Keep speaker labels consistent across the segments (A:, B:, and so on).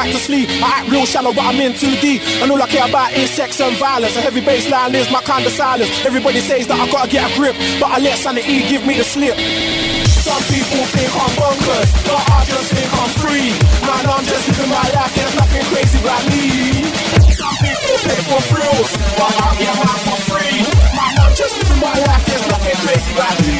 A: back to sleep. I act real shallow, but I'm in too deep. And all I care about is sex and violence. A heavy bassline is my kind of silence. Everybody says that I gotta get a grip, but I let sanity give me the slip. Some people think I'm bonkers, but I just think I'm free. Man, I'm just living my life, there's nothing crazy about me. Some people pay for thrills, but I get mine for free. Man, I'm just living my life, there's nothing crazy about me.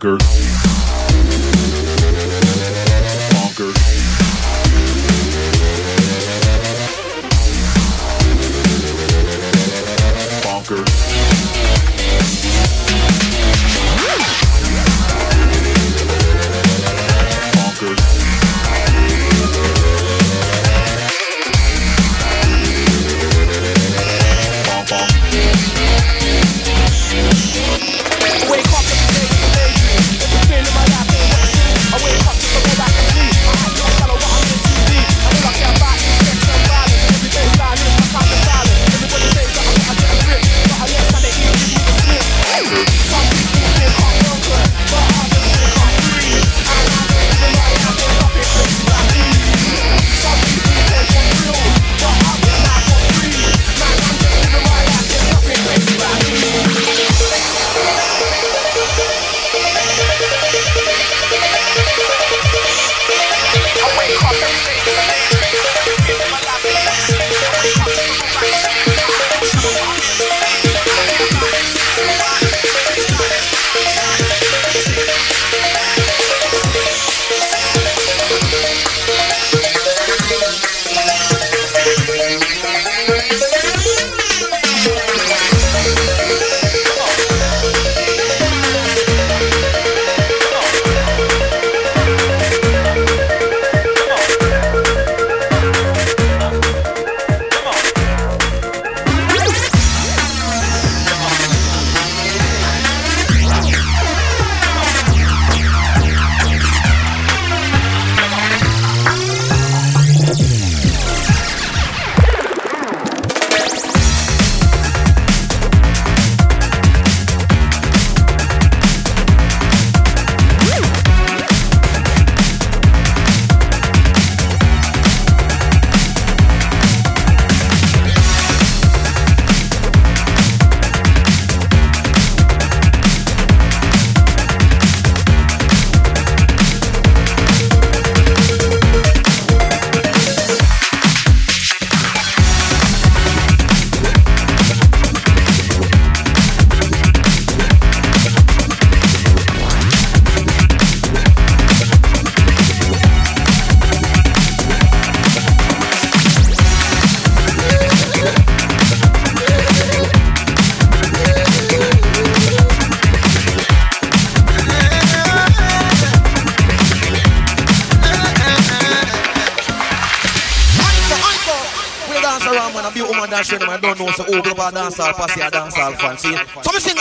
B: Bonkers.
C: Dancehall, passy a dancehall fan. See, so me sing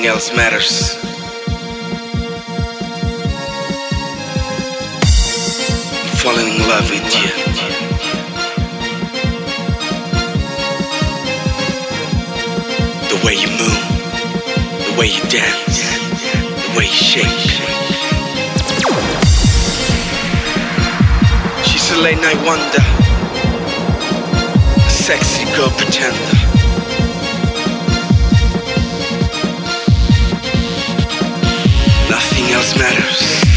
D: nothing else matters. falling in love with you. The way you move, the way you dance, the way you shake. She's a late night wonder, a sexy girl pretender. Nothing else matters.